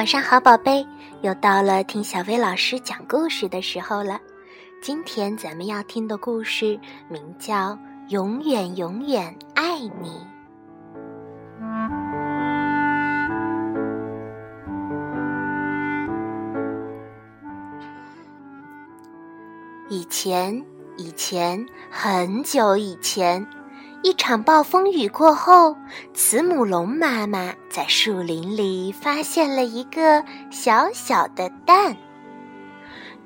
晚上好，宝贝，又到了听小薇老师讲故事的时候了。今天咱们要听的故事名叫《永远永远爱你》。以前，以前，很久以前。一场暴风雨过后，慈母龙妈妈在树林里发现了一个小小的蛋。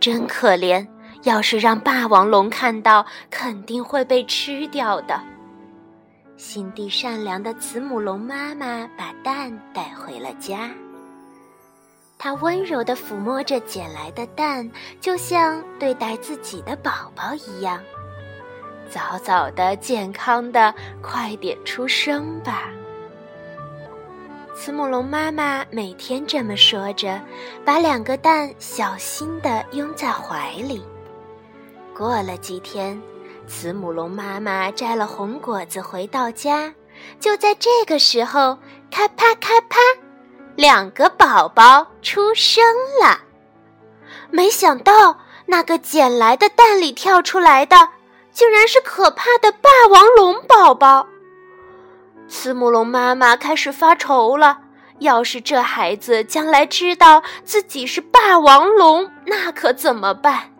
真可怜，要是让霸王龙看到，肯定会被吃掉的。心地善良的慈母龙妈妈把蛋带回了家，她温柔地抚摸着捡来的蛋，就像对待自己的宝宝一样。早早的、健康的，快点出生吧！慈母龙妈妈每天这么说着，把两个蛋小心的拥在怀里。过了几天，慈母龙妈妈摘了红果子回到家，就在这个时候，咔啪咔啪，两个宝宝出生了。没想到，那个捡来的蛋里跳出来的。竟然是可怕的霸王龙宝宝！慈母龙妈妈开始发愁了。要是这孩子将来知道自己是霸王龙，那可怎么办？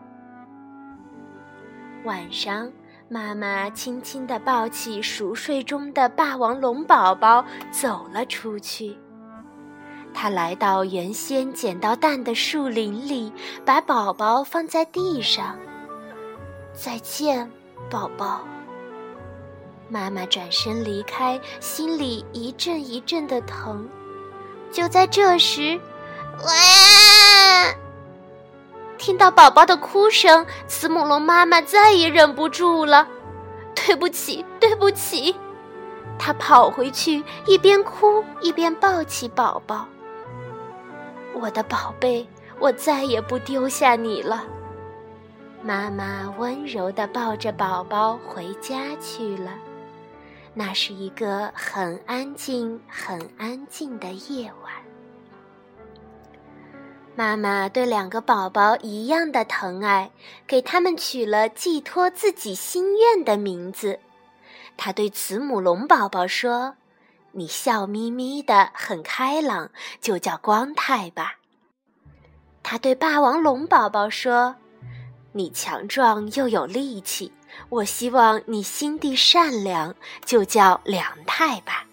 晚上，妈妈轻轻地抱起熟睡中的霸王龙宝宝，走了出去。她来到原先捡到蛋的树林里，把宝宝放在地上。再见。宝宝，妈妈转身离开，心里一阵一阵的疼。就在这时，哇！听到宝宝的哭声，慈母龙妈妈再也忍不住了。对不起，对不起！她跑回去，一边哭一边抱起宝宝。我的宝贝，我再也不丢下你了。妈妈温柔地抱着宝宝回家去了。那是一个很安静、很安静的夜晚。妈妈对两个宝宝一样的疼爱，给他们取了寄托自己心愿的名字。她对慈母龙宝宝说：“你笑眯眯的，很开朗，就叫光太吧。”她对霸王龙宝宝说。你强壮又有力气，我希望你心地善良，就叫梁太吧。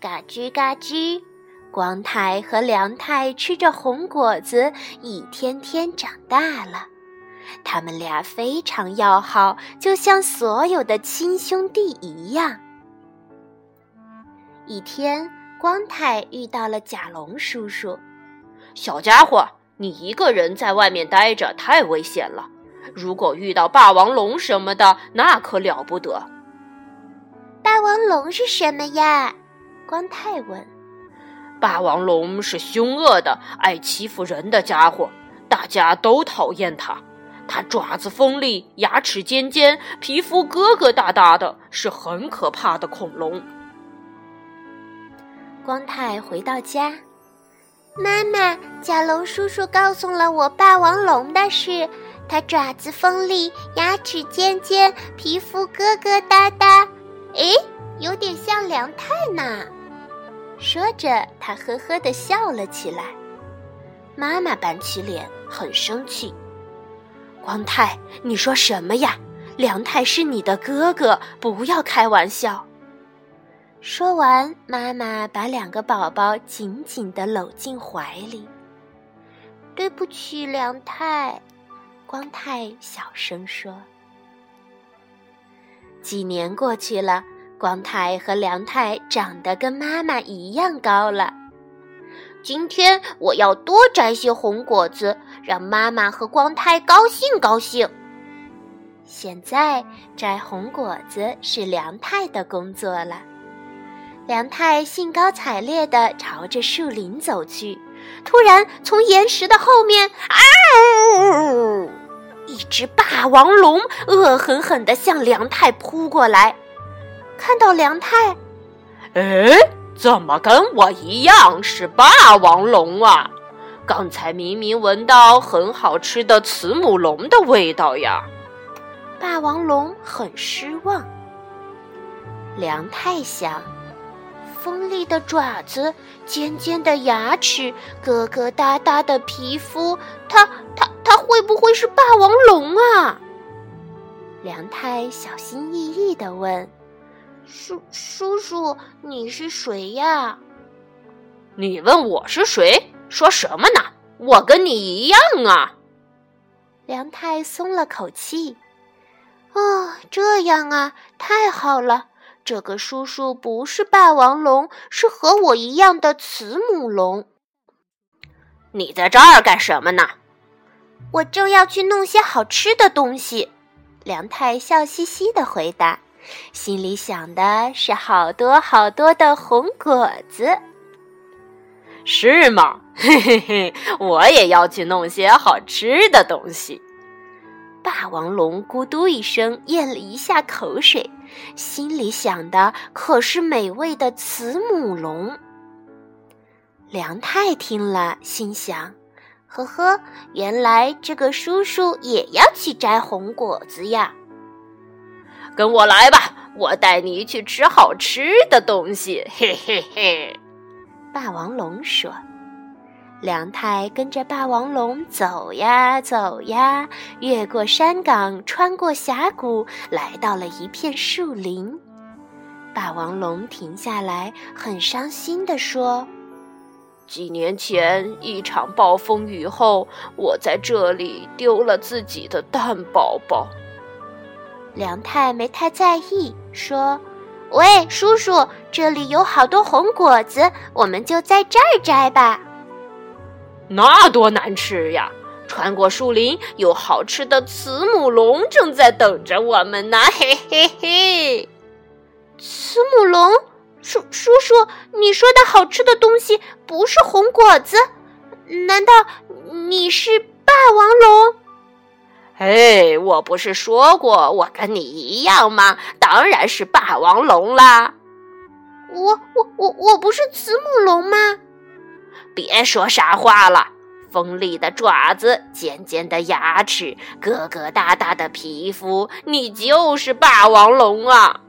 嘎吱嘎吱，光太和梁太吃着红果子，一天天长大了。他们俩非常要好，就像所有的亲兄弟一样。一天，光太遇到了甲龙叔叔，小家伙。你一个人在外面待着太危险了，如果遇到霸王龙什么的，那可了不得。霸王龙是什么呀？光太问。霸王龙是凶恶的、爱欺负人的家伙，大家都讨厌它。它爪子锋利，牙齿尖尖，皮肤疙疙瘩瘩的，是很可怕的恐龙。光太回到家。妈妈，甲龙叔叔告诉了我霸王龙的事。它爪子锋利，牙齿尖尖，皮肤疙疙瘩瘩。诶，有点像梁太呢。说着，他呵呵的笑了起来。妈妈板起脸，很生气。光太，你说什么呀？梁太是你的哥哥，不要开玩笑。说完，妈妈把两个宝宝紧紧地搂进怀里。对不起，梁太，光太小声说。几年过去了，光太和梁太长得跟妈妈一样高了。今天我要多摘些红果子，让妈妈和光太高兴高兴。现在摘红果子是梁太的工作了。梁太兴高采烈地朝着树林走去，突然从岩石的后面，啊！一只霸王龙恶狠狠地向梁太扑过来。看到梁太，哎，怎么跟我一样是霸王龙啊？刚才明明闻到很好吃的慈母龙的味道呀！霸王龙很失望。梁太想，锋利的爪子，尖尖的牙齿，疙疙瘩瘩的皮肤，它它它会不会是霸王龙啊？梁太小心翼翼地问：“叔叔叔，你是谁呀？”你问我是谁？说什么呢？我跟你一样啊！梁太松了口气。哦，这样啊，太好了。这个叔叔不是霸王龙，是和我一样的慈母龙。你在这儿干什么呢？我正要去弄些好吃的东西。梁太笑嘻嘻的回答，心里想的是好多好多的红果子。是吗？嘿嘿嘿，我也要去弄些好吃的东西。霸王龙咕嘟一声咽了一下口水，心里想的可是美味的慈母龙。梁太听了，心想。呵呵，原来这个叔叔也要去摘红果子呀！跟我来吧，我带你去吃好吃的东西。嘿嘿嘿，霸王龙说。梁太跟着霸王龙走呀走呀，越过山岗，穿过峡谷，来到了一片树林。霸王龙停下来，很伤心地说。几年前，一场暴风雨后，我在这里丢了自己的蛋宝宝。梁太没太在意，说：“喂，叔叔，这里有好多红果子，我们就在这儿摘吧。”那多难吃呀！穿过树林，有好吃的慈母龙正在等着我们呢。嘿嘿嘿，慈母龙。叔叔叔，你说的好吃的东西不是红果子？难道你是霸王龙？哎，我不是说过我跟你一样吗？当然是霸王龙啦！我我我我不是慈母龙吗？别说傻话了！锋利的爪子，尖尖的牙齿，疙疙瘩瘩的皮肤，你就是霸王龙啊！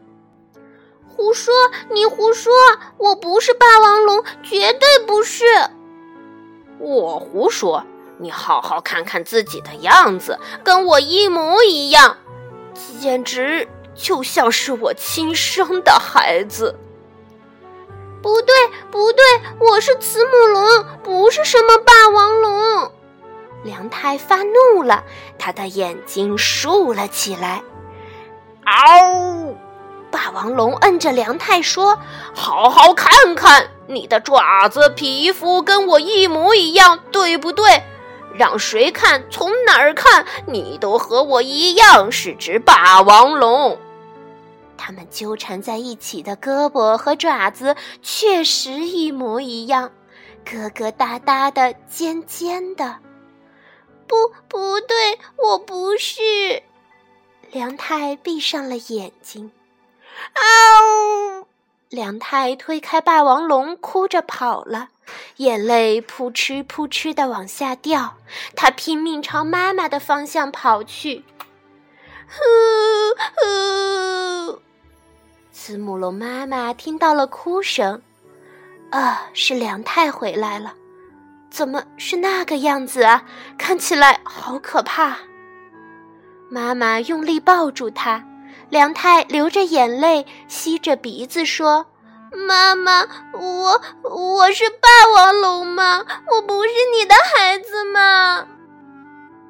胡说！你胡说！我不是霸王龙，绝对不是。我胡说！你好好看看自己的样子，跟我一模一样，简直就像是我亲生的孩子。不对，不对，我是慈母龙，不是什么霸王龙。梁太发怒了，他的眼睛竖了起来。嗷！霸王龙摁着梁太说：“好好看看你的爪子、皮肤，跟我一模一样，对不对？让谁看，从哪儿看，你都和我一样是只霸王龙。”他们纠缠在一起的胳膊和爪子确实一模一样，疙疙瘩瘩的，尖尖的。不，不对，我不是。梁太闭上了眼睛。嗷！梁太推开霸王龙，哭着跑了，眼泪扑哧扑哧的往下掉。他拼命朝妈妈的方向跑去。呜呜！慈母龙妈妈听到了哭声，啊，是梁太回来了。怎么是那个样子啊？看起来好可怕。妈妈用力抱住他。梁太流着眼泪，吸着鼻子说：“妈妈，我我是霸王龙吗？我不是你的孩子吗？”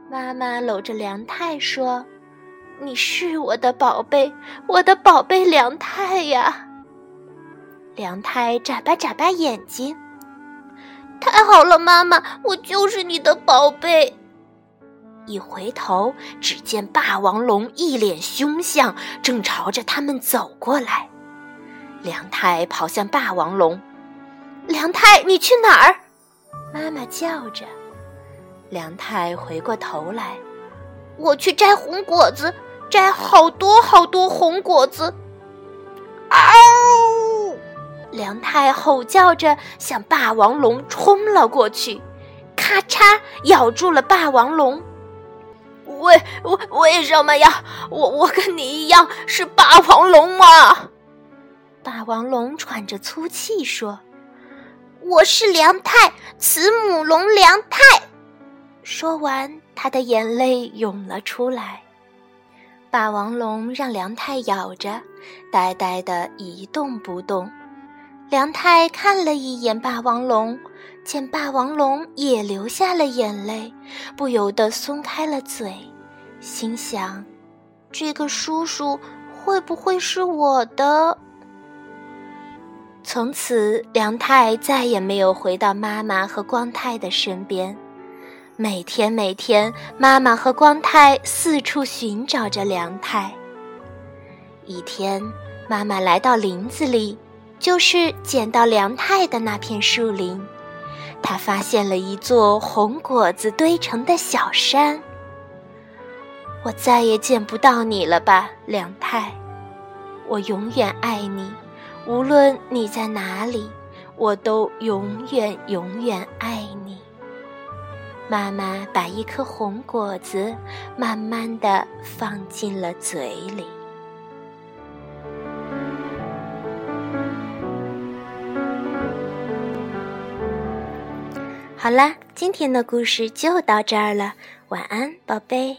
妈妈搂着梁太说：“你是我的宝贝，我的宝贝梁太呀。”梁太眨巴眨巴眼睛，太好了，妈妈，我就是你的宝贝。一回头，只见霸王龙一脸凶相，正朝着他们走过来。梁太跑向霸王龙：“梁太，你去哪儿？”妈妈叫着。梁太回过头来：“我去摘红果子，摘好多好多红果子。”嗷！梁太吼叫着向霸王龙冲了过去，咔嚓咬住了霸王龙。为为为什么呀？我我跟你一样是霸王龙吗？霸王龙喘着粗气说：“我是梁太，慈母龙梁太。”说完，他的眼泪涌了出来。霸王龙让梁太咬着，呆呆的一动不动。梁太看了一眼霸王龙，见霸王龙也流下了眼泪，不由得松开了嘴，心想：这个叔叔会不会是我的？从此，梁太再也没有回到妈妈和光太的身边。每天，每天，妈妈和光太四处寻找着梁太。一天，妈妈来到林子里。就是捡到梁太的那片树林，她发现了一座红果子堆成的小山。我再也见不到你了吧，梁太？我永远爱你，无论你在哪里，我都永远永远爱你。妈妈把一颗红果子慢慢的放进了嘴里。好啦，今天的故事就到这儿了，晚安，宝贝。